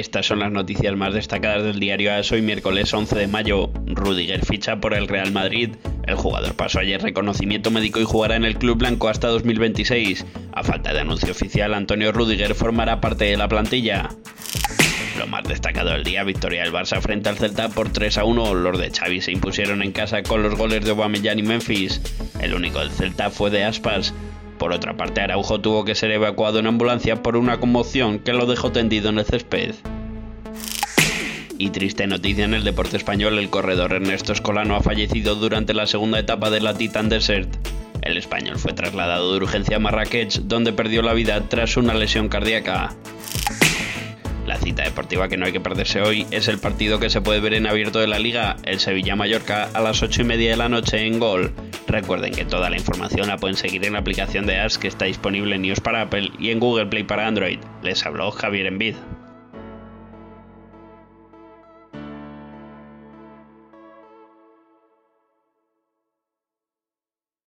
Estas son las noticias más destacadas del diario AS hoy miércoles 11 de mayo. Rudiger ficha por el Real Madrid. El jugador pasó ayer reconocimiento médico y jugará en el club blanco hasta 2026. A falta de anuncio oficial, Antonio Rudiger formará parte de la plantilla. Lo más destacado del día, victoria del Barça frente al Celta por 3 a 1. Los de Xavi se impusieron en casa con los goles de Aubameyang y Memphis. El único del Celta fue de Aspas. Por otra parte, Araujo tuvo que ser evacuado en ambulancia por una conmoción que lo dejó tendido en el césped. Y triste noticia en el deporte español, el corredor Ernesto Escolano ha fallecido durante la segunda etapa de la Titan Desert. El español fue trasladado de urgencia a Marrakech, donde perdió la vida tras una lesión cardíaca. La cita deportiva que no hay que perderse hoy es el partido que se puede ver en abierto de la liga, el Sevilla-Mallorca, a las 8 y media de la noche en Gol. Recuerden que toda la información la pueden seguir en la aplicación de AS que está disponible en iOS para Apple y en Google Play para Android. Les habló Javier Envid.